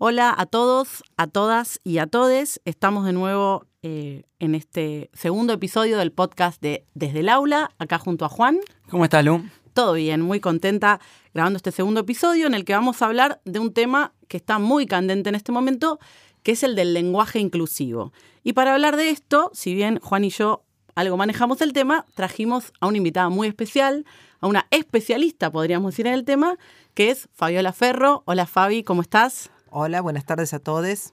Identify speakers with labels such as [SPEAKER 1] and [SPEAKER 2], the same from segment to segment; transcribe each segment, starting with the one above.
[SPEAKER 1] Hola a todos, a todas y a todes. Estamos de nuevo eh, en este segundo episodio del podcast de Desde el Aula, acá junto a Juan.
[SPEAKER 2] ¿Cómo estás, Lu?
[SPEAKER 1] Todo bien, muy contenta grabando este segundo episodio en el que vamos a hablar de un tema que está muy candente en este momento, que es el del lenguaje inclusivo. Y para hablar de esto, si bien Juan y yo algo manejamos el tema, trajimos a una invitada muy especial, a una especialista, podríamos decir, en el tema, que es Fabiola Ferro. Hola Fabi, ¿cómo estás?
[SPEAKER 3] Hola, buenas tardes a todos.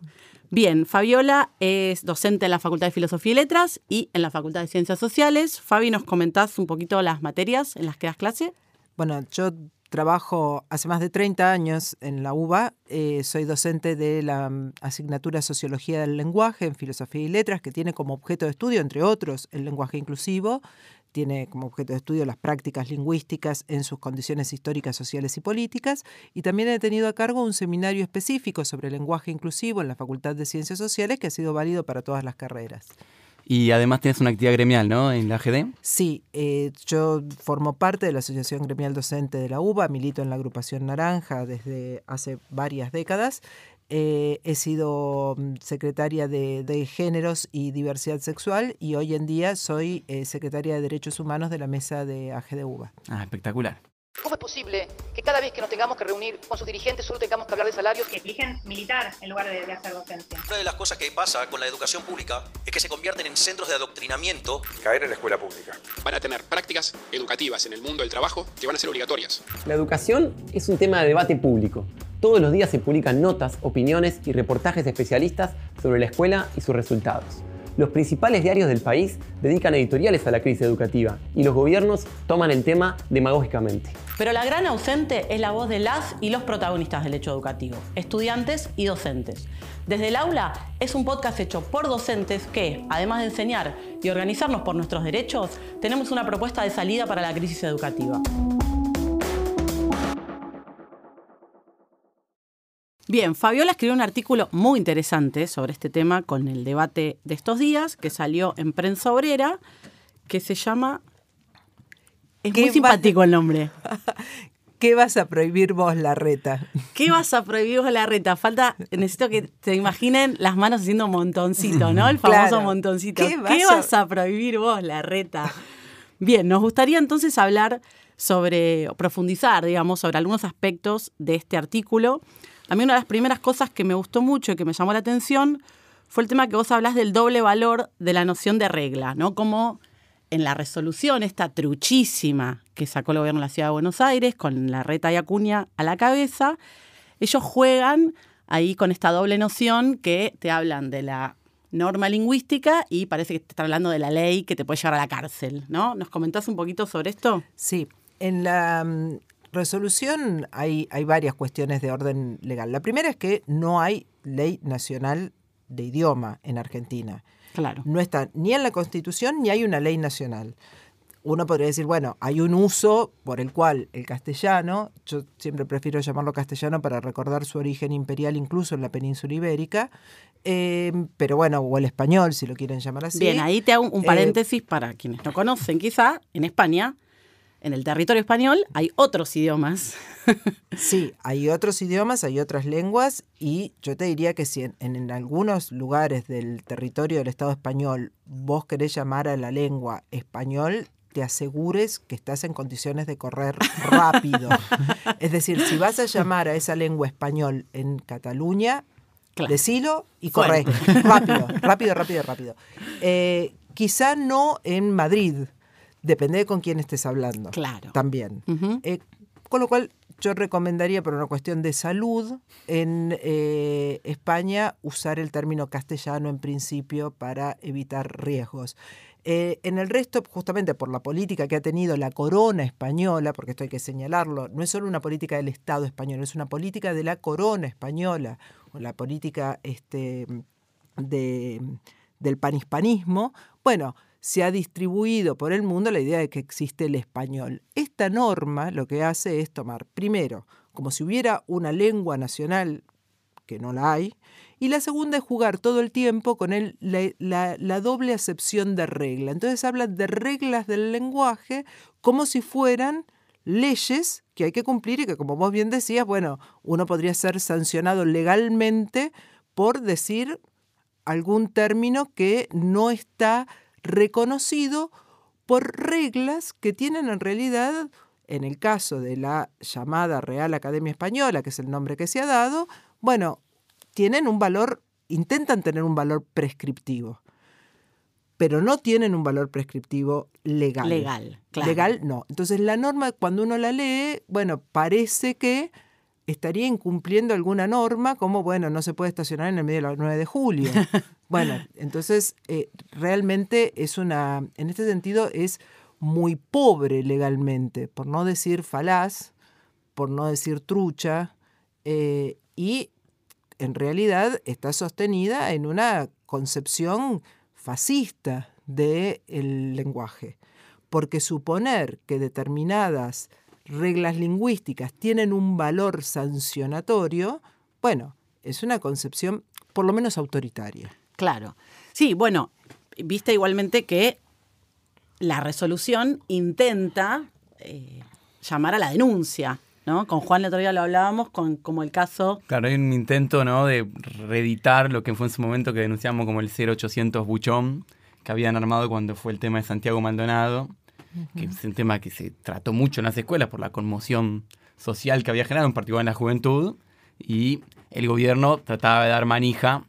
[SPEAKER 1] Bien, Fabiola es docente en la Facultad de Filosofía y Letras y en la Facultad de Ciencias Sociales. Fabi, ¿nos comentás un poquito las materias en las que das clase?
[SPEAKER 3] Bueno, yo trabajo hace más de 30 años en la UBA. Eh, soy docente de la mm, asignatura Sociología del Lenguaje en Filosofía y Letras, que tiene como objeto de estudio, entre otros, el lenguaje inclusivo tiene como objeto de estudio las prácticas lingüísticas en sus condiciones históricas, sociales y políticas, y también he tenido a cargo un seminario específico sobre lenguaje inclusivo en la Facultad de Ciencias Sociales que ha sido válido para todas las carreras.
[SPEAKER 2] Y además tienes una actividad gremial, ¿no? En la GD.
[SPEAKER 3] Sí, eh, yo formo parte de la Asociación Gremial Docente de la UBA, milito en la agrupación Naranja desde hace varias décadas eh, he sido mm, secretaria de, Géneros y Diversidad Sexual y hoy en día soy eh, secretaria de Derechos Humanos de la mesa de AGDUBA.
[SPEAKER 2] Ah, espectacular.
[SPEAKER 4] ¿Cómo es posible que cada vez que nos tengamos que reunir con sus dirigentes solo tengamos que hablar de salarios?
[SPEAKER 5] Que eligen militar en lugar de, de, hacer docencia.
[SPEAKER 6] Una de las cosas que pasa con la educación pública es que se convierten en centros de adoctrinamiento.
[SPEAKER 7] Caer en la escuela pública.
[SPEAKER 8] Van a tener prácticas educativas en el mundo del trabajo que van a ser obligatorias.
[SPEAKER 9] La educación es un tema de debate público. Todos los días se publican notas, opiniones y reportajes de especialistas sobre la escuela y sus resultados. Los principales diarios del país dedican editoriales a la crisis educativa y los gobiernos toman el tema demagógicamente.
[SPEAKER 1] Pero la gran ausente es la voz de las y los protagonistas del hecho educativo, estudiantes y docentes. Desde el aula es un podcast hecho por docentes que, además de enseñar y organizarnos por nuestros derechos, tenemos una propuesta de salida para la crisis educativa. Bien, Fabiola escribió un artículo muy interesante sobre este tema con el debate de estos días, que salió en Prensa Obrera, que se llama... Es muy simpático el nombre.
[SPEAKER 3] ¿Qué vas a prohibir vos, la reta?
[SPEAKER 1] ¿Qué vas a prohibir vos, la reta? Falta, necesito que te imaginen las manos haciendo montoncito, ¿no? El famoso montoncito. ¿Qué, vas, a... prohibir vos, la reta? Bien, nos gustaría entonces hablar sobre, profundizar, digamos, sobre algunos aspectos de este artículo. A mí una de las primeras cosas que me gustó mucho y que me llamó la atención fue el tema que vos hablas del doble valor de la noción de regla, ¿no? Como en la resolución esta truchísima que sacó el gobierno de la Ciudad de Buenos Aires, con la reta y acuña a la cabeza, ellos juegan ahí con esta doble noción que te hablan de la norma lingüística y parece que te están hablando de la ley que te puede llevar a la cárcel, ¿no? ¿Nos comentás un poquito sobre esto?
[SPEAKER 3] Sí. En la mm, resolución hay, hay varias cuestiones de orden legal. La primera es que no hay ley nacional de idioma en Argentina.
[SPEAKER 1] Claro.
[SPEAKER 3] No está ni en la Constitución ni hay una ley nacional. Uno podría decir, bueno, hay un uso por el cual el castellano, yo siempre prefiero llamarlo castellano para recordar su origen imperial incluso en la península ibérica, eh, pero bueno, o el español, si lo quieren llamar así.
[SPEAKER 1] Bien, ahí te hago un eh, paréntesis para quienes no conocen, quizá en España en el territorio español hay otros idiomas.
[SPEAKER 3] sí, hay otros idiomas, hay otras lenguas y yo te diría que si en, algunos lugares del territorio del Estado español vos querés llamar a la lengua español, te asegures que estás en condiciones de correr rápido. es decir, si vas a llamar a esa lengua español en Cataluña, decilo y corre. rápido, rápido, rápido, rápido. Eh, quizá no en Madrid, Depende de con quién estés hablando.
[SPEAKER 1] Claro.
[SPEAKER 3] También. Eh, con lo cual, yo recomendaría, por una cuestión de salud, en eh, España usar el término castellano en principio para evitar riesgos. Eh, en el resto, justamente por la política que ha tenido la corona española, porque esto hay que señalarlo, no es solo una política del Estado español, es una política de la corona española, o la política este, de, del panhispanismo. Bueno, se ha distribuido por el mundo la idea de que existe el español. Esta norma lo que hace es tomar, primero, como si hubiera una lengua nacional, que no la hay, y la segunda es jugar todo el tiempo con la, la, doble acepción de regla. Entonces hablan de reglas del lenguaje como si fueran leyes que hay que cumplir y que, como vos bien decías, bueno, uno podría ser sancionado legalmente por decir algún término que no está reconocido por reglas que tienen en realidad, en el caso de la llamada Real Academia Española, que es el nombre que se ha dado, bueno, tienen un valor, intentan tener un valor prescriptivo, pero no tienen un valor prescriptivo legal.
[SPEAKER 1] Legal, claro.
[SPEAKER 3] Legal no. Entonces la norma, cuando uno la lee, bueno, parece que estaría incumpliendo alguna norma, como, bueno, no se puede estacionar en el medio de la 9 de julio. bueno, entonces eh, realmente es una, en este sentido es muy pobre legalmente, por no decir falaz, por no decir trucha, eh, y en realidad está sostenida en una concepción fascista del lenguaje, porque suponer que determinadas reglas lingüísticas tienen un valor sancionatorio, bueno, es una concepción por lo menos autoritaria.
[SPEAKER 1] Claro. Sí, bueno, viste igualmente que la resolución intenta eh, llamar a la denuncia. ¿no? Con Juan el otro día lo hablábamos, con, como el caso...
[SPEAKER 2] Claro, hay un intento ¿no? de reeditar lo que fue en su momento que denunciamos como el 0800 Buchón, que habían armado cuando fue el tema de Santiago Maldonado, que es un tema que se trató mucho en las escuelas por la conmoción social que había generado, en particular en la juventud, y el gobierno trataba de dar manija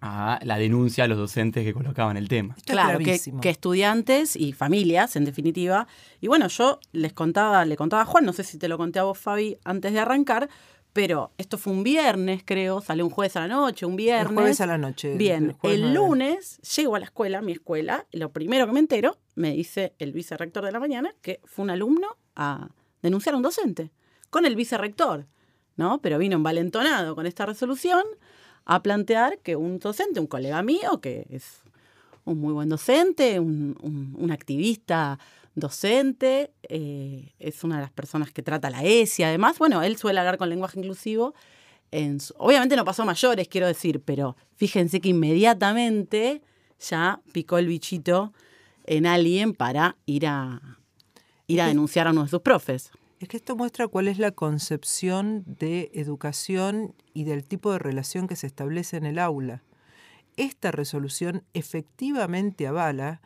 [SPEAKER 2] a la denuncia a los docentes que colocaban el tema.
[SPEAKER 1] claro, que, que, estudiantes y familias, en definitiva. Y bueno, yo les contaba, le contaba a Juan, no sé si te lo conté a vos, Fabi, antes de arrancar, pero esto fue un viernes, creo, salió un jueves a la noche, un viernes.
[SPEAKER 3] El jueves a la noche.
[SPEAKER 1] Bien, el, lunes llego a la escuela, a mi escuela, y lo primero que me entero, me dice el vicerrector de la mañana, que fue un alumno a denunciar a un docente, con el vicerrector, ¿no? Pero vino envalentonado con esta resolución a plantear que un docente, un colega mío, que es un muy buen docente, un, activista docente, eh, es una de las personas que trata la ESI, además, bueno, él suele hablar con lenguaje inclusivo. En obviamente no pasó mayores, quiero decir, pero fíjense que inmediatamente ya picó el bichito en alguien para ir a, ir a denunciar a uno de sus profes.
[SPEAKER 3] Es que esto muestra cuál es la concepción de educación y del tipo de relación que se establece en el aula. Esta resolución efectivamente avala,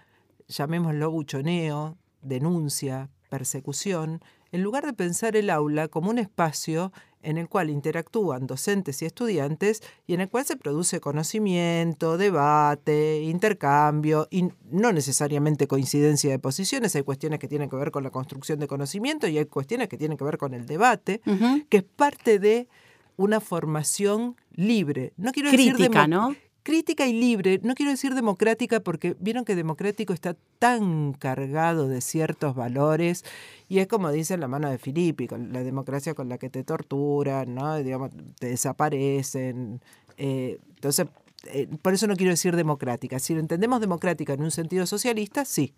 [SPEAKER 3] llamémoslo buchoneo, denuncia, persecución, en lugar de pensar el aula como un espacio en el cual interactúan docentes y estudiantes y en el cual se produce conocimiento, debate, intercambio y no necesariamente coincidencia de posiciones. Hay cuestiones que tienen que ver con la construcción de conocimiento y hay cuestiones que tienen que ver con el debate, que es parte de una formación libre. No quiero
[SPEAKER 1] Crítica, ¿no?
[SPEAKER 3] Crítica y libre, no quiero decir democrática porque vieron que democrático está tan cargado de ciertos valores y es como dice la mano de Filippi, la democracia con la que te torturan, ¿no? Digamos, te desaparecen. Eh, entonces, eh, por eso no quiero decir democrática. Si lo entendemos democrática en un sentido socialista, sí.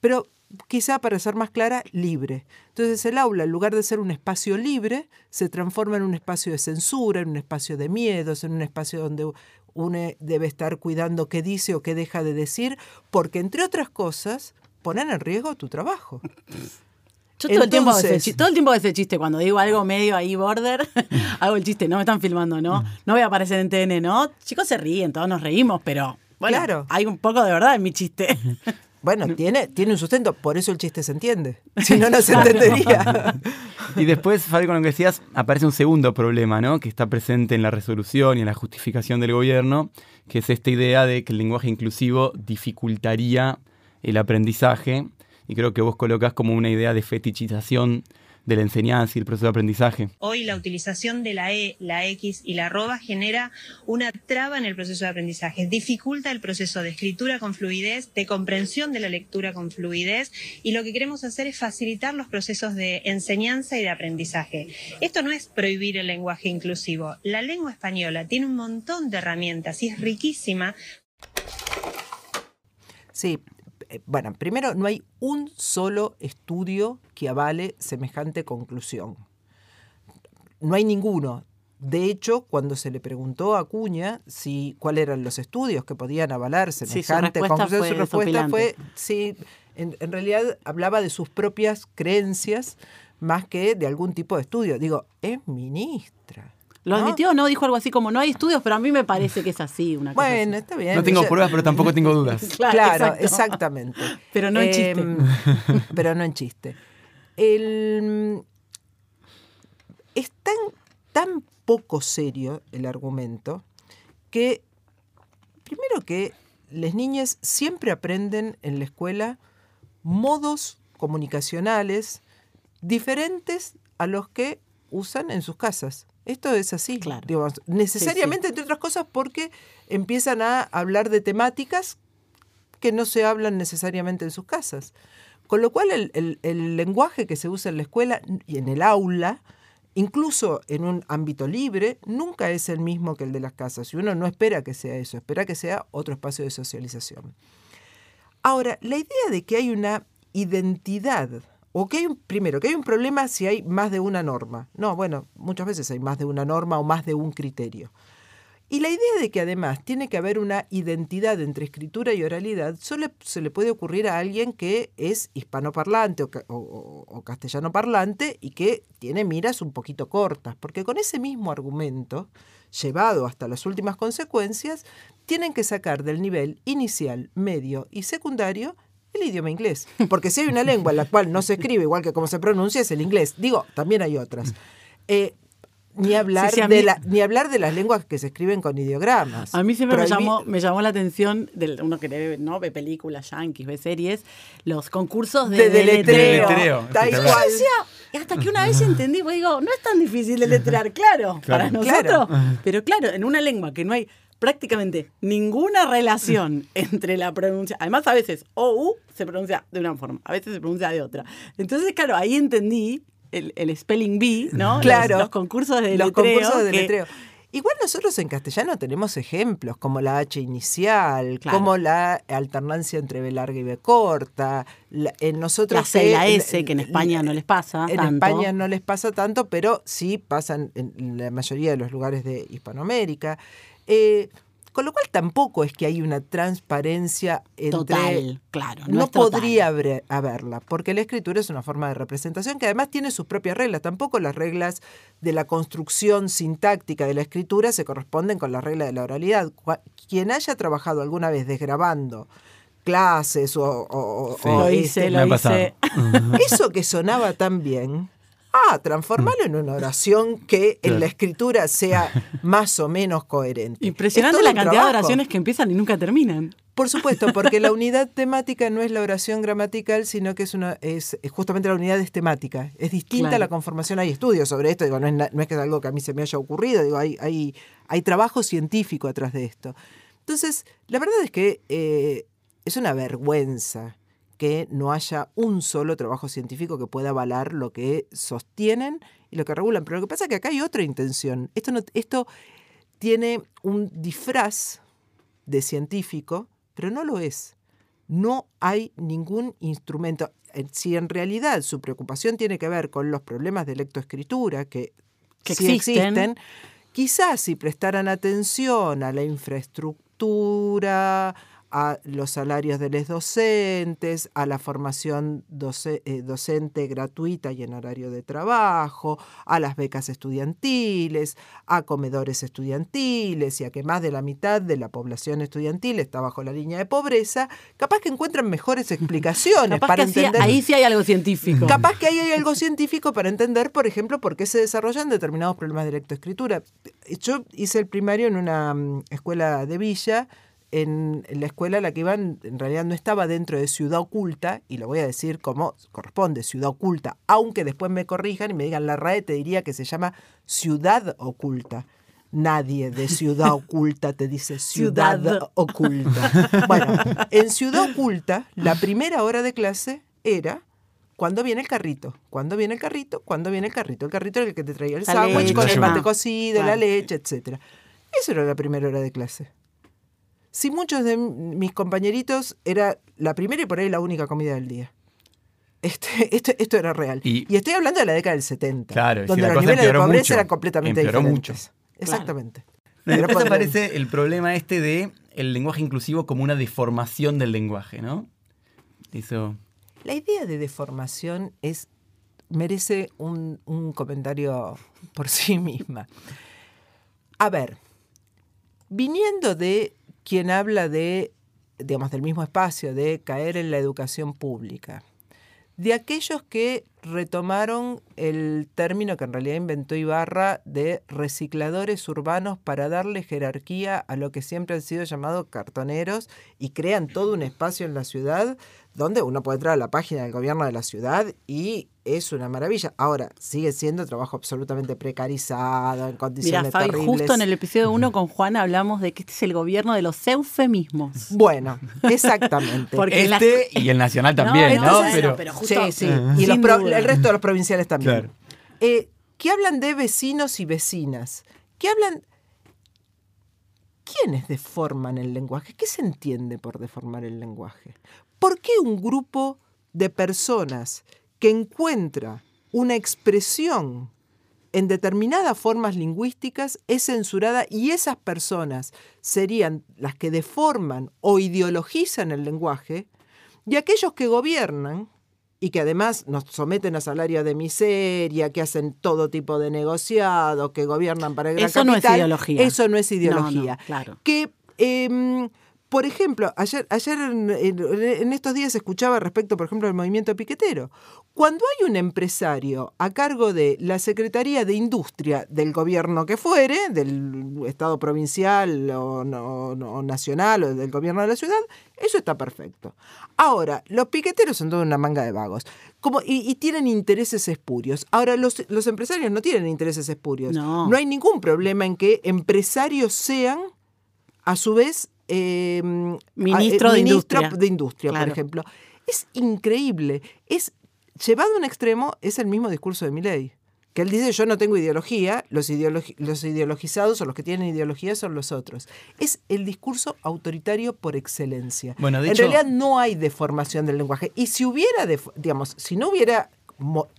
[SPEAKER 3] Pero quizá para ser más clara, libre. Entonces el aula, en lugar de ser un espacio libre, se transforma en un espacio de censura, en un espacio de miedos, en un espacio donde uno debe estar cuidando qué dice o qué deja de decir, porque entre otras cosas ponen en riesgo tu trabajo.
[SPEAKER 1] Yo todo, el tiempo ese, todo el tiempo ese chiste, cuando digo algo medio ahí border, hago el chiste, no me están filmando, ¿no? No voy a aparecer en TN, ¿no? Chicos se ríen, todos nos reímos, pero bueno, claro. hay un poco de verdad en mi chiste.
[SPEAKER 3] Bueno, tiene, tiene un sustento, por eso el chiste se entiende. Si no, no se entendería.
[SPEAKER 2] Y después, Fabi, con lo que decías, aparece un segundo problema, ¿no? Que está presente en la resolución y en la justificación del gobierno, que es esta idea de que el lenguaje inclusivo dificultaría el aprendizaje. Y creo que vos colocas como una idea de fetichización de la enseñanza y el proceso de aprendizaje.
[SPEAKER 5] Hoy la utilización de la E, la X y la arroba genera una traba en el proceso de aprendizaje, dificulta el proceso de escritura con fluidez, de comprensión de la lectura con fluidez y lo que queremos hacer es facilitar los procesos de enseñanza y de aprendizaje. Esto no es prohibir el lenguaje inclusivo. La lengua española tiene un montón de herramientas y es riquísima.
[SPEAKER 3] Sí, bueno, primero no hay un solo estudio que avale semejante conclusión. No hay ninguno. De hecho, cuando se le preguntó a Acuña si cuáles eran los estudios que podían avalar semejante conclusión, su respuesta fue, sí, en, realidad hablaba de sus propias creencias, más que de algún tipo de estudio. Digo, es ministra.
[SPEAKER 1] ¿Lo admitió o no? Dijo algo así como, no hay estudios, pero a mí me parece que es así. Una cosa
[SPEAKER 3] bueno, está bien.
[SPEAKER 2] No tengo pruebas, pero tampoco tengo dudas.
[SPEAKER 3] claro, exactamente.
[SPEAKER 1] pero no en chiste. Em,
[SPEAKER 3] pero no en chiste. El, es tan, tan poco serio el argumento que, primero que las niñas siempre aprenden en la escuela modos comunicacionales diferentes a los que usan en sus casas. Esto es así, claro. necesariamente, entre otras cosas, porque empiezan a hablar de temáticas que no se hablan necesariamente en sus casas. Con lo cual el, el lenguaje que se usa en la escuela y en el aula, incluso en un ámbito libre, nunca es el mismo que el de las casas. Y uno no espera que sea eso, espera que sea otro espacio de socialización. Ahora, la idea de que hay una identidad o que hay primero, que hay un problema si hay más de una norma. No, bueno, muchas veces hay más de una norma o más de un criterio. Y la idea de que además tiene que haber una identidad entre escritura y oralidad solo se le puede ocurrir a alguien que es hispanoparlante o, o, castellano parlante y que tiene miras un poquito cortas, porque con ese mismo argumento, llevado hasta las últimas consecuencias, tienen que sacar del nivel inicial, medio y secundario el idioma inglés. Porque si hay una lengua en la cual no se escribe igual que como se pronuncia, es el inglés. Digo, también hay otras. Eh, ni hablar, de la, ni hablar de las lenguas que se escriben con ideogramas.
[SPEAKER 1] A mí siempre me llamó, me llamó la atención, de uno que ve, ¿no? ve películas yankees, ve series, los concursos de,
[SPEAKER 3] de deletreo.
[SPEAKER 1] y hasta que una vez entendí, pues digo, no es tan difícil deletrear, claro, para nosotros. Pero claro, en una lengua que no hay prácticamente ninguna relación entre la pronuncia. Además, a veces OU se pronuncia de una forma, a veces se pronuncia de otra. Entonces, claro, ahí entendí el, spelling bee, ¿no?
[SPEAKER 3] Claro.
[SPEAKER 1] Los, concursos de
[SPEAKER 3] los concursos de letreo. Igual nosotros en castellano tenemos ejemplos como la H inicial, como la alternancia entre B larga y B corta. en nosotros
[SPEAKER 1] la C y la S, que en España no les pasa.
[SPEAKER 3] En España no les pasa tanto, pero sí pasan en la mayoría de los lugares de Hispanoamérica. Eh, con lo cual tampoco es que hay una transparencia entre...
[SPEAKER 1] Total, claro.
[SPEAKER 3] No, podría haberla, porque la escritura es una forma de representación que además tiene sus propias reglas. Tampoco las reglas de la construcción sintáctica de la escritura se corresponden con las reglas de la oralidad. Quien haya trabajado alguna vez desgrabando clases o...
[SPEAKER 1] lo hice, lo hice.
[SPEAKER 3] Eso que sonaba tan bien Ah, transformarlo en una oración que en la escritura sea más o menos coherente.
[SPEAKER 1] Impresionante la cantidad de oraciones que empiezan y nunca terminan.
[SPEAKER 3] Por supuesto, porque la unidad temática no es la oración gramatical, sino que es una es, justamente la unidad es temática. Es distinta a la conformación. Hay estudios sobre esto, digo, no es, no es que es algo que a mí se me haya ocurrido, digo, hay, hay, hay trabajo científico atrás de esto. Entonces, la verdad es que eh, es una vergüenza que no haya un solo trabajo científico que pueda avalar lo que sostienen y lo que regulan. Pero lo que pasa es que acá hay otra intención. Esto, no, esto tiene un disfraz de científico, pero no lo es. No hay ningún instrumento. Si en realidad su preocupación tiene que ver con los problemas de lectoescritura, que,
[SPEAKER 1] que sí existen,
[SPEAKER 3] quizás si prestaran atención a la infraestructura, a los salarios de los docentes, a la formación eh, docente gratuita y en horario de trabajo, a las becas estudiantiles, a comedores estudiantiles y a que más de la mitad de la población estudiantil está bajo la línea de pobreza, capaz que encuentran mejores explicaciones para entender.
[SPEAKER 1] ahí sí hay algo científico.
[SPEAKER 3] Capaz que ahí hay algo científico para entender, por ejemplo, por qué se desarrollan determinados problemas de lectoescritura. Yo hice el primario en una mm, escuela de villa en, la escuela a la que iban, en realidad no estaba dentro de Ciudad Oculta, y lo voy a decir como corresponde, Ciudad Oculta, aunque después me corrijan y me digan la RAE, te diría que se llama Ciudad Oculta. Nadie de Ciudad Oculta te dice Ciudad, ciudad. Oculta. Bueno, en Ciudad Oculta, la primera hora de clase era ¿Cuándo viene el carrito? ¿Cuándo viene el carrito? ¿Cuándo viene el carrito? El carrito era el que te traía el sándwich con el mate cocido, la leche, etc. Eso era la primera hora de clase si muchos de mis compañeritos era la primera y por ahí la única comida del día. Este, esto, esto era real. Y, estoy hablando de la década del 70,
[SPEAKER 2] claro,
[SPEAKER 3] donde los niveles de pobreza eran completamente diferentes. Mucho. Exactamente.
[SPEAKER 2] Pero Después aparece el problema este de el lenguaje inclusivo como una deformación del lenguaje, ¿no?
[SPEAKER 3] Eso. La idea de deformación es merece un, un comentario por sí misma. A ver, viniendo de quien habla de, digamos, del mismo espacio, de caer en la educación pública, de aquellos que retomaron el término que en realidad inventó Ibarra de recicladores urbanos para darle jerarquía a lo que siempre han sido llamados cartoneros y crean todo un espacio en la ciudad donde uno puede entrar a la página del gobierno de la ciudad y es una maravilla. Ahora, sigue siendo trabajo absolutamente precarizado, en condiciones Mira, Fabi,
[SPEAKER 1] justo en el episodio 1 con Juan hablamos de que este es el gobierno de los eufemismos.
[SPEAKER 3] Bueno, exactamente.
[SPEAKER 2] Porque este y el nacional también, ¿no?
[SPEAKER 3] Pero, sí, sí. Y el resto de los provinciales también. Eh, ¿Qué hablan de vecinos y vecinas? ¿Qué hablan... ¿Quiénes deforman el lenguaje? ¿Qué se entiende por deformar el lenguaje? ¿Por qué un grupo de personas que encuentra una expresión en determinadas formas lingüísticas es censurada y esas personas serían las que deforman o ideologizan el lenguaje y aquellos que gobiernan y que además nos someten a salario de miseria, que hacen todo tipo de negociados, que gobiernan para el gran
[SPEAKER 1] Eso no es ideología.
[SPEAKER 3] Eso no es ideología. claro. Que em, por ejemplo, ayer, ayer en, estos días escuchaba respecto, por ejemplo, al movimiento piquetero. Cuando hay un empresario a cargo de la Secretaría de Industria del gobierno que fuere, del Estado provincial o, nacional o del gobierno de la ciudad, eso está perfecto. Ahora, los piqueteros son toda una manga de vagos como, y, tienen intereses espurios. Ahora, los, los, empresarios no tienen intereses espurios.
[SPEAKER 1] No.
[SPEAKER 3] no hay ningún problema en que empresarios sean, a su vez,
[SPEAKER 1] eh, ministro, de, industria,
[SPEAKER 3] de industria por ejemplo. Es increíble. Es llevado a un extremo, es el mismo discurso de Milley. Que él dice, yo no tengo ideología, los, los ideologizados o los que tienen ideología son los otros. Es el discurso autoritario por excelencia.
[SPEAKER 2] Bueno,
[SPEAKER 3] en realidad no hay deformación del lenguaje. Y si hubiera, digamos, si no hubiera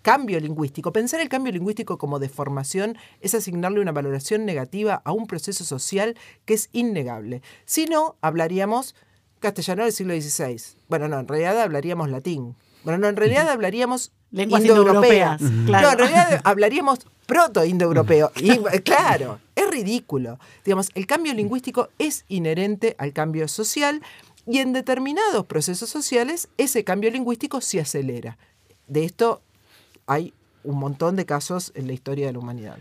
[SPEAKER 3] cambio lingüístico. Pensar el cambio lingüístico como deformación es asignarle una valoración negativa a un proceso social que es innegable. Si no, hablaríamos castellano del siglo XVI. Bueno, no, en realidad hablaríamos latín. Bueno, no, en realidad hablaríamos
[SPEAKER 1] lenguas indoeuropeas.
[SPEAKER 3] No, en realidad hablaríamos proto-indoeuropeo. Claro, es ridículo. Digamos, el cambio lingüístico es inherente al cambio social y en determinados procesos sociales ese cambio lingüístico se acelera. De esto hay un montón de casos en la historia de la humanidad.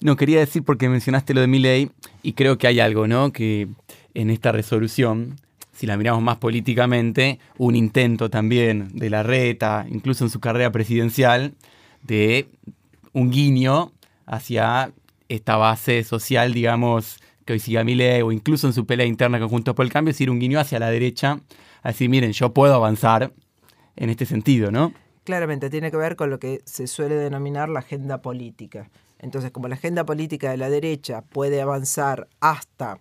[SPEAKER 2] No, quería decir porque mencionaste lo de Milley y creo que hay algo, ¿no? Que en esta resolución, si la miramos más políticamente, un intento también de la reta, incluso en su carrera presidencial, de un guiño hacia esta base social, digamos, que hoy siga Milley, o incluso en su pelea interna con Juntos por el Cambio, es decir, un guiño hacia la derecha, a decir, miren, yo puedo avanzar en este sentido, ¿no?
[SPEAKER 3] claramente tiene que ver con lo que se suele denominar la agenda política. Entonces, como la agenda política de la derecha puede avanzar hasta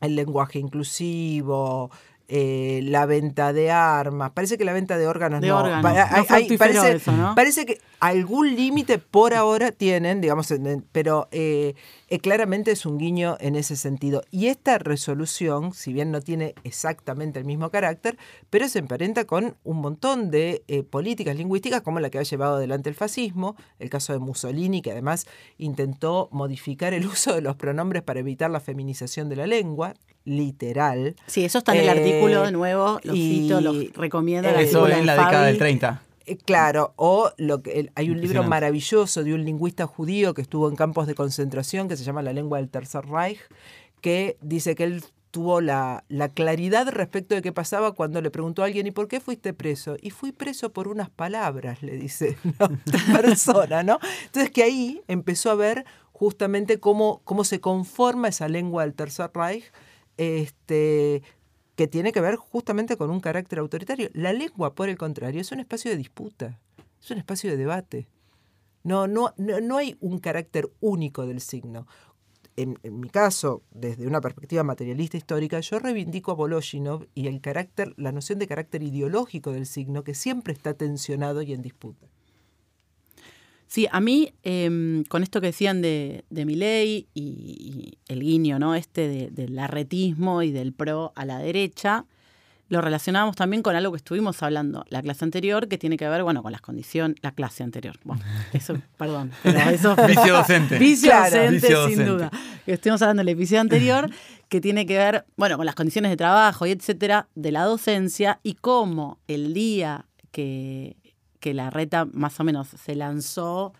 [SPEAKER 3] el lenguaje inclusivo, eh, la venta de armas, parece que la venta de órganos no. parece, que algún límite por ahora tienen, digamos, pero eh, eh, claramente es un guiño en ese sentido. Y esta resolución, si bien no tiene exactamente el mismo carácter, pero se emparenta con un montón de políticas lingüísticas como la que ha llevado adelante el fascismo, el caso de Mussolini, que además intentó modificar el uso de los pronombres para evitar la feminización de la lengua, literal.
[SPEAKER 1] Sí, eso está en el artículo de nuevo, lo cito, lo recomiendo.
[SPEAKER 2] Eso en la década del 30.
[SPEAKER 3] Eh, claro, o lo que hay un libro maravilloso de un lingüista judío que estuvo en campos de concentración que se llama La lengua del Tercer Reich, que dice que él tuvo la, la, claridad respecto de qué pasaba cuando le preguntó a alguien, ¿y por qué fuiste preso? Y fui preso por unas palabras, le dice la persona, ¿no? Entonces que ahí empezó a ver justamente cómo, cómo se conforma esa lengua del Tercer Reich este, que tiene que ver justamente con un carácter autoritario. La lengua, por el contrario, es un espacio de disputa, es un espacio de debate. No, no, no, hay un carácter único del signo. En, mi caso, desde una perspectiva materialista histórica, yo reivindico a Voloshinov y el carácter, la noción de carácter ideológico del signo que siempre está tensionado y en disputa.
[SPEAKER 1] Sí, a mí, em, con esto que decían de, de ley y, el guiño, ¿no? Este del arretismo y del pro a la derecha, lo relacionábamos también con algo que estuvimos hablando la clase anterior, que tiene que ver, bueno, con las condiciones, la clase anterior. Bueno, eso, perdón, pero eso...
[SPEAKER 2] vicio docente.
[SPEAKER 1] Vicio, docente, sin duda. Estuvimos hablando del episodio anterior, que tiene que ver, bueno, con las condiciones de trabajo y etcétera, de la docencia y cómo el día que, que la reta más o menos se lanzó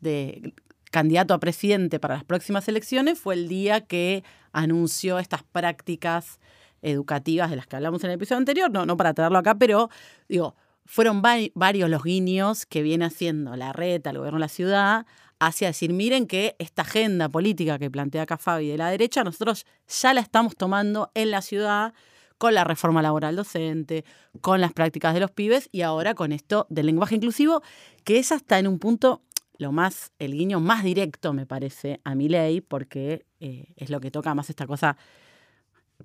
[SPEAKER 1] de candidato a presidente para las próximas elecciones fue el día que anunció estas prácticas educativas de las que hablamos en el episodio anterior, no, no para traerlo acá, pero digo, fueron varios los guiños que viene haciendo la reta, el gobierno de la ciudad, hacia decir, miren que esta agenda política que plantea acá Fabi de la derecha, nosotros ya la estamos tomando en la ciudad con la reforma laboral docente, con las prácticas de los pibes y ahora con esto del lenguaje inclusivo, que es hasta en un punto lo más, el guiño más directo, me parece, a mi ley, porque eh, es lo que toca más esta cosa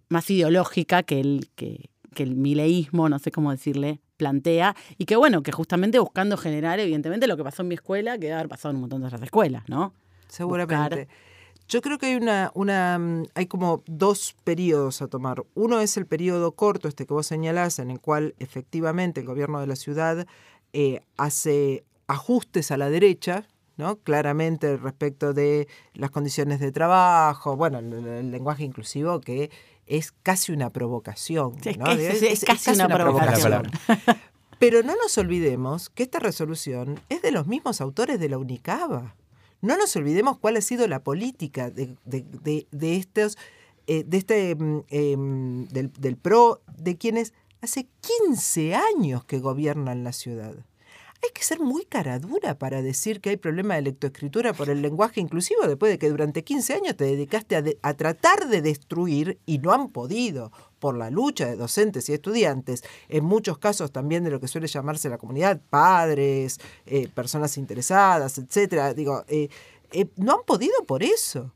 [SPEAKER 1] más ideológica que el, que, el mileísmo, no sé cómo decirle, plantea, y que bueno, que justamente buscando generar, evidentemente, lo que pasó en mi escuela, que debe haber pasado en un montón de otras escuelas, ¿no?
[SPEAKER 3] Seguramente. Yo creo que hay una, una, mm, hay como dos periodos a tomar. Uno es el periodo corto, este que vos señalás, en el cual efectivamente el gobierno de la ciudad eh, hace ajustes a la derecha, ¿no? Claramente respecto de las condiciones de trabajo, bueno, el lenguaje inclusivo que es casi una provocación.
[SPEAKER 1] es, casi, una, provocación.
[SPEAKER 3] Pero no nos olvidemos que esta resolución es de los mismos autores de la UNICABA. No nos olvidemos cuál ha sido la política de, estos, de este, mm, em, del, del PRO, de quienes hace 15 años que gobiernan la ciudad. Hay que ser muy caradura para decir que hay problema de lectoescritura por el lenguaje inclusivo después de que durante 15 años te dedicaste a, tratar de destruir y no han podido por la lucha de docentes y estudiantes, en muchos casos también de lo que suele llamarse la comunidad, padres, eh, personas interesadas, etcétera. Digo, eh, eh, no han podido por eso.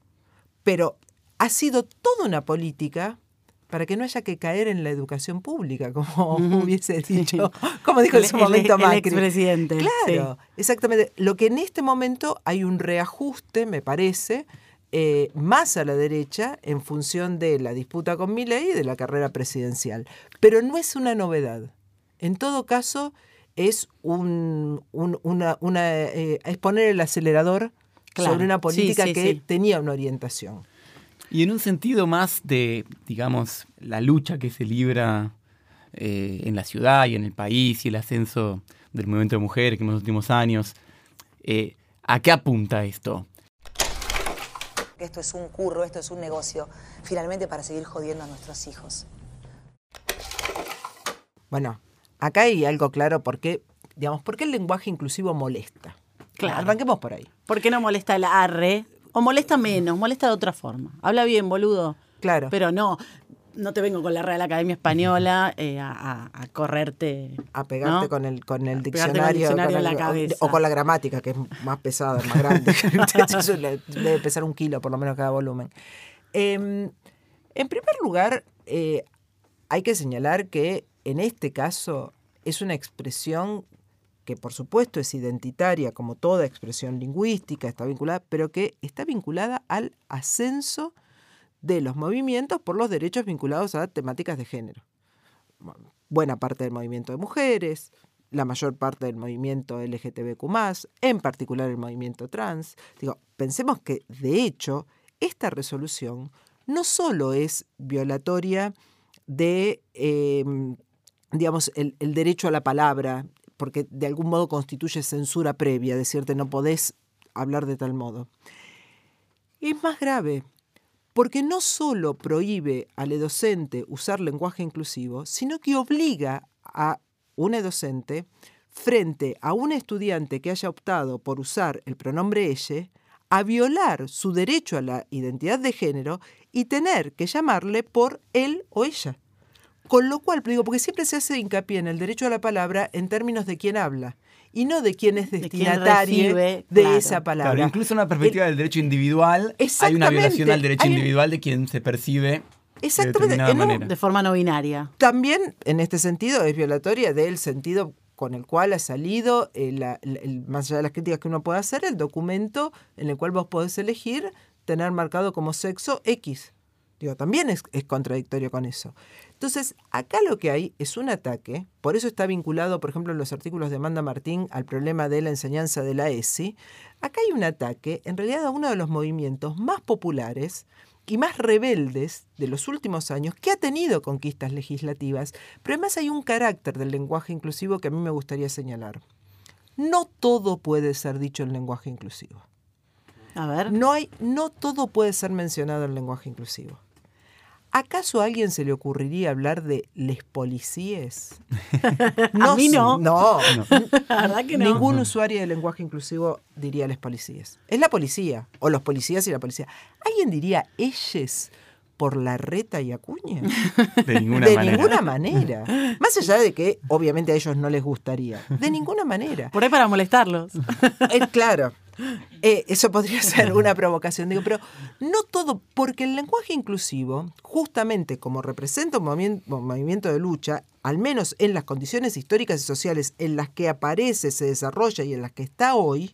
[SPEAKER 3] Pero ha sido toda una política para que no haya que caer en la educación pública, como hubiese dicho, como dijo en su momento Macri.
[SPEAKER 1] El expresidente.
[SPEAKER 3] Claro, exactamente. Lo que en este momento hay un reajuste, me parece, eh, más a la derecha en función de la disputa con Milei y de la carrera presidencial. Pero no es una novedad. En todo caso, es un, una, eh, poner el acelerador sobre una política que tenía una orientación.
[SPEAKER 2] Y en un sentido más de, digamos, la lucha que se libra eh, en la ciudad y en el país y el ascenso del movimiento de mujeres que en los últimos años, eh, ¿a qué apunta esto?
[SPEAKER 7] Esto es un curro, esto es un negocio, finalmente para seguir jodiendo a nuestros hijos.
[SPEAKER 3] Bueno, acá hay algo claro porque, digamos, ¿por qué el lenguaje inclusivo molesta?
[SPEAKER 1] Claro.
[SPEAKER 3] Arranquemos por ahí.
[SPEAKER 1] ¿Por qué no molesta el arre? O molesta menos, molesta de otra forma. Habla bien, boludo.
[SPEAKER 3] Claro.
[SPEAKER 1] Pero no, no te vengo con la Real Academia Española eh, a, correrte.
[SPEAKER 3] A pegarte con el con el diccionario, O, con la gramática, que es más pesada, más grande. debe pesar un kilo por lo menos cada volumen. Em, en primer lugar, eh, hay que señalar que en este caso es una expresión que por supuesto es identitaria como toda expresión lingüística, está vinculada, pero que está vinculada al ascenso de los movimientos por los derechos vinculados a temáticas de género. Buena parte del movimiento de mujeres, la mayor parte del movimiento LGTBQ, en particular el movimiento trans. Digo, pensemos que, de hecho, esta resolución no solo es violatoria de, em, digamos, el, derecho a la palabra porque de algún modo constituye censura previa, decirte no podés hablar de tal modo. Es más grave, porque no solo prohíbe al docente usar lenguaje inclusivo, sino que obliga a un docente frente a un estudiante que haya optado por usar el pronombre ella, a violar su derecho a la identidad de género y tener que llamarle por él o ella. Con lo cual, digo, porque siempre se hace hincapié en el derecho a la palabra en términos de quién habla y no de quién es destinatario de, esa palabra.
[SPEAKER 2] Claro, incluso en una perspectiva del derecho individual, hay una violación al derecho individual de quien se percibe Exactamente, de,
[SPEAKER 1] de forma no binaria.
[SPEAKER 3] También, en este sentido, es violatoria del sentido con el cual ha salido, más allá de las críticas que uno puede hacer, el documento en el cual vos podés elegir tener marcado como sexo X Digo, también es, contradictorio con eso. Entonces, acá lo que hay es un ataque, por eso está vinculado, por ejemplo, en los artículos de Amanda Martín al problema de la enseñanza de la ESI. Acá hay un ataque, en realidad, a uno de los movimientos más populares y más rebeldes de los últimos años que ha tenido conquistas legislativas, pero además hay un carácter del lenguaje inclusivo que a mí me gustaría señalar. No todo puede ser dicho en lenguaje inclusivo.
[SPEAKER 1] A ver.
[SPEAKER 3] No, hay, no todo puede ser mencionado en lenguaje inclusivo. ¿Acaso a alguien se le ocurriría hablar de les policíes?
[SPEAKER 1] No, a mí no.
[SPEAKER 3] No,
[SPEAKER 1] la verdad que no.
[SPEAKER 3] Ningún usuario de lenguaje inclusivo diría les policías. Es la policía, o los policías y la policía. ¿Alguien diría ellos por la reta y acuña?
[SPEAKER 2] De ninguna
[SPEAKER 3] de
[SPEAKER 2] manera.
[SPEAKER 3] ninguna manera. Más allá de que obviamente a ellos no les gustaría. De ninguna manera.
[SPEAKER 1] Por ahí para molestarlos.
[SPEAKER 3] Eh, claro. Eh, eso podría ser una provocación, digo, pero no todo, porque el lenguaje inclusivo, justamente como representa un movimiento, movimiento de lucha, al menos en las condiciones históricas y sociales en las que aparece, se desarrolla y en las que está hoy,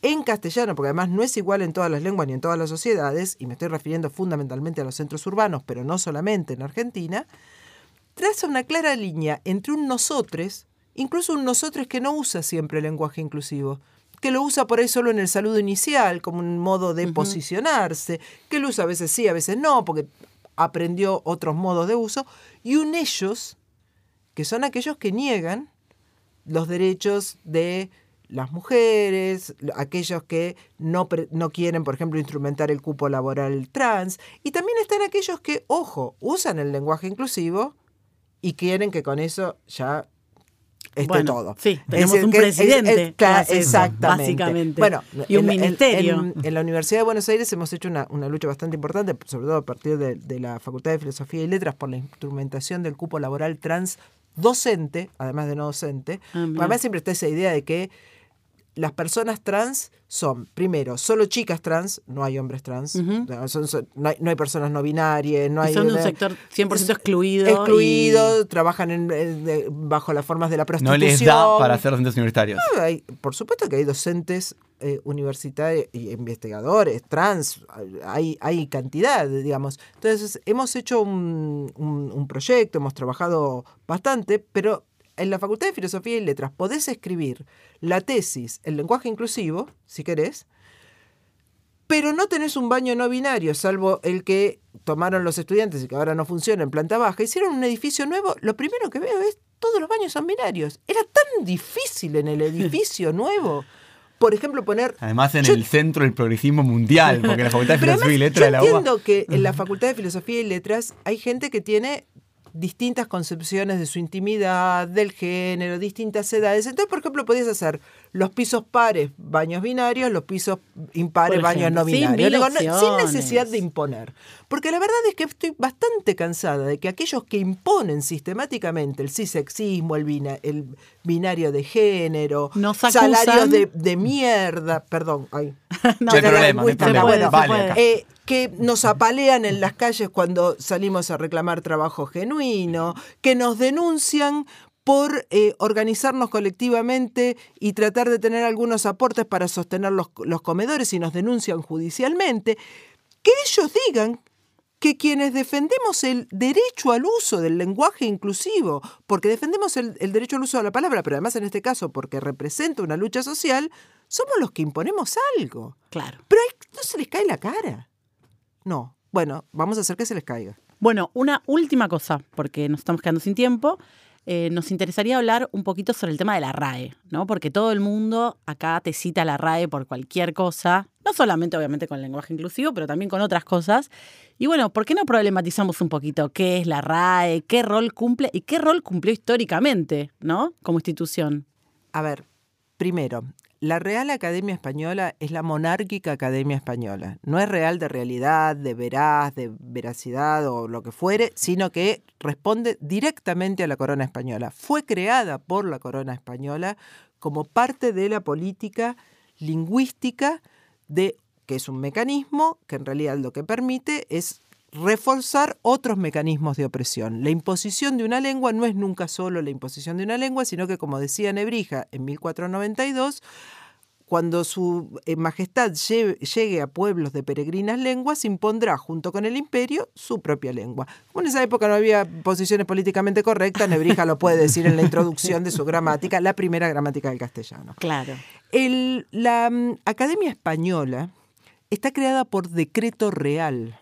[SPEAKER 3] en castellano, porque además no es igual en todas las lenguas ni en todas las sociedades, y me estoy refiriendo fundamentalmente a los centros urbanos, pero no solamente en Argentina, traza una clara línea entre un nosotros, incluso un nosotros que no usa siempre el lenguaje inclusivo, que lo usa por ahí solo en el saludo inicial, como un modo de posicionarse, que lo usa a veces sí, a veces no, porque aprendió otros modos de uso, y un ellos, que son aquellos que niegan los derechos de las mujeres, aquellos que no, no, quieren, por ejemplo, instrumentar el cupo laboral trans, y también están aquellos que, ojo, usan el lenguaje inclusivo y quieren que con eso ya esté todo.
[SPEAKER 1] Sí, tenemos un presidente.
[SPEAKER 3] exactamente.
[SPEAKER 1] básicamente.
[SPEAKER 3] Bueno,
[SPEAKER 1] y un ministerio.
[SPEAKER 3] En, la Universidad de Buenos Aires hemos hecho una, lucha bastante importante, sobre todo a partir de, la Facultad de Filosofía y Letras, por la instrumentación del cupo laboral trans docente, además de no docente.
[SPEAKER 1] Ah,
[SPEAKER 3] además siempre está esa idea de que las personas trans son, primero, solo chicas trans, no hay hombres trans, no, hay, personas no binarias, no hay...
[SPEAKER 1] son de un sector 100% excluido.
[SPEAKER 3] Excluido, trabajan en, bajo las formas de la prostitución.
[SPEAKER 2] No les da para ser docentes universitarios.
[SPEAKER 3] por supuesto que hay docentes eh, universitarios y investigadores trans, hay, hay cantidad, digamos. Entonces, hemos hecho un, un proyecto, hemos trabajado bastante, pero en la Facultad de Filosofía y Letras podés escribir la tesis, el lenguaje inclusivo, si querés, pero no tenés un baño no binario, salvo el que tomaron los estudiantes y que ahora no funciona en planta baja. Hicieron un edificio nuevo, lo primero que veo es todos los baños son binarios. Era tan difícil en el edificio nuevo. Por ejemplo, poner.
[SPEAKER 2] Además, en el centro del progresismo mundial, porque la Facultad de Filosofía y Letras de la
[SPEAKER 3] UBA. entiendo que en la Facultad de Filosofía y Letras hay gente que tiene distintas concepciones de su intimidad, del género, distintas edades. Entonces, por ejemplo, podías hacer los pisos pares, baños binarios, los pisos impares, baños no binarios. Sin, necesidad de imponer. Porque la verdad es que estoy bastante cansada de que aquellos que imponen sistemáticamente el cisexismo, el, el binario de género, salarios de, mierda, perdón, ay,
[SPEAKER 2] no, hay problema, no hay problema.
[SPEAKER 3] Eh, que nos apalean en las calles cuando salimos a reclamar trabajo genuino, que nos denuncian por eh, organizarnos colectivamente y tratar de tener algunos aportes para sostener los, comedores y nos denuncian judicialmente, que ellos digan que quienes defendemos el derecho al uso del lenguaje inclusivo, porque defendemos el, el, derecho al uso de la palabra, pero además en este caso porque representa una lucha social, somos los que imponemos algo.
[SPEAKER 1] Claro.
[SPEAKER 3] Pero no se les cae la cara. No. Bueno, vamos a hacer que se les caiga.
[SPEAKER 1] Bueno, una última cosa, porque nos estamos quedando sin tiempo. Eh, nos interesaría hablar un poquito sobre el tema de la RAE, ¿no? Porque todo el mundo acá te cita la RAE por cualquier cosa, no solamente obviamente con el lenguaje inclusivo, pero también con otras cosas. Y bueno, ¿por qué no problematizamos un poquito qué es la RAE, qué rol cumple y qué rol cumplió históricamente, ¿no? Como institución.
[SPEAKER 3] A ver, primero, la Real Academia Española es la monárquica Academia Española. No es real de realidad, de veraz, de veracidad o lo que fuere, sino que responde directamente a la corona española. Fue creada por la corona española como parte de la política lingüística de que es un mecanismo que en realidad lo que permite es reforzar otros mecanismos de opresión. La imposición de una lengua no es nunca solo la imposición de una lengua, sino que, como decía Nebrija en 1492, cuando su eh, majestad llegue a pueblos de peregrinas lenguas, impondrá junto con el imperio su propia lengua. Como en esa época no había posiciones políticamente correctas, Nebrija lo puede decir en la introducción de su gramática, la primera gramática del castellano.
[SPEAKER 1] Claro.
[SPEAKER 3] la mm, Academia Española está creada por decreto real.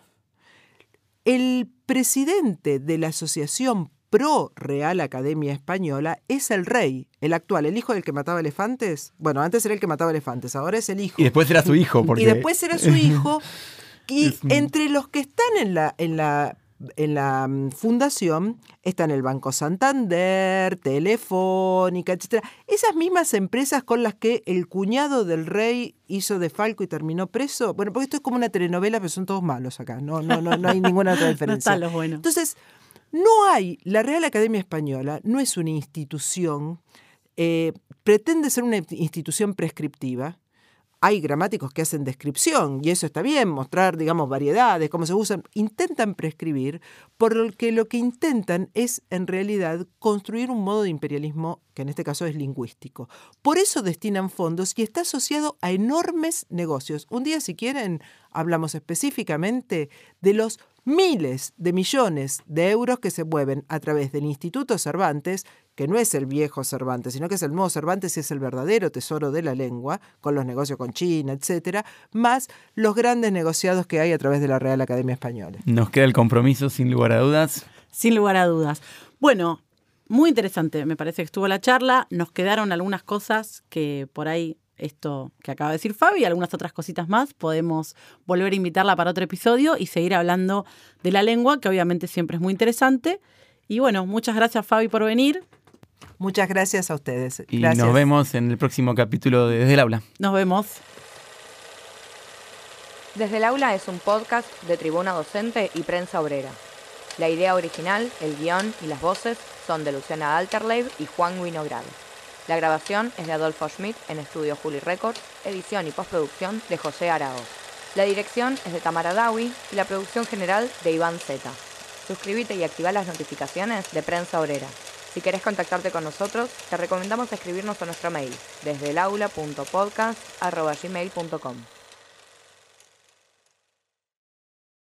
[SPEAKER 3] El presidente de la Asociación pro Real Academia Española es el rey, el actual, el hijo del que mataba elefantes. Bueno, antes era el que mataba elefantes, ahora es el hijo.
[SPEAKER 2] Y después era su hijo. Porque...
[SPEAKER 3] Y después era su hijo. y entre los que están en la, en la en la mm, fundación están el Banco Santander, Telefónica, etc. Esas mismas empresas con las que el cuñado del rey hizo de Falco y terminó preso. Bueno, porque esto es como una telenovela, pero son todos malos acá. No, no, no, no hay ninguna otra diferencia.
[SPEAKER 1] no bueno.
[SPEAKER 3] Entonces, no hay, la Real Academia Española no es una institución, eh, pretende ser una institución prescriptiva. Hay gramáticos que hacen descripción y eso está bien, mostrar, digamos, variedades, cómo se usan. Intentan prescribir, por lo que lo que intentan es, en realidad, construir un modo de imperialismo que en este caso es lingüístico. Por eso destinan fondos y está asociado a enormes negocios. Un día, si quieren, hablamos específicamente de los miles de millones de euros que se mueven a través del Instituto Cervantes, que no es el viejo Cervantes, sino que es el nuevo Cervantes y es el verdadero tesoro de la lengua, con los negocios con China, etcétera, más los grandes negociados que hay a través de la Real Academia Española.
[SPEAKER 2] Nos queda el compromiso, sin lugar a dudas.
[SPEAKER 1] Sin lugar a dudas. Bueno, muy interesante, me parece que estuvo la charla. Nos quedaron algunas cosas que por ahí esto que acaba de decir Fabi y algunas otras cositas más, podemos volver a invitarla para otro episodio y seguir hablando de la lengua, que obviamente siempre es muy interesante. Y bueno, muchas gracias Fabi por venir.
[SPEAKER 3] Muchas gracias a ustedes.
[SPEAKER 2] Y nos vemos en el próximo capítulo de Desde el Aula.
[SPEAKER 1] Nos vemos.
[SPEAKER 10] Desde el Aula es un podcast de Tribuna Docente y Prensa Obrera. La idea original, el guion y las voces son de Luciana Alterleib y Juan Winograd. La grabación es de Adolfo Schmidt en Estudio Juli Records, edición y postproducción de José Araoz. La dirección es de Tamara Dawi y la producción general de Iván Zeta. Suscríbete y activa las notificaciones de Prensa Obrera. Si querés contactarte con nosotros, te recomendamos escribirnos a nuestro mail desde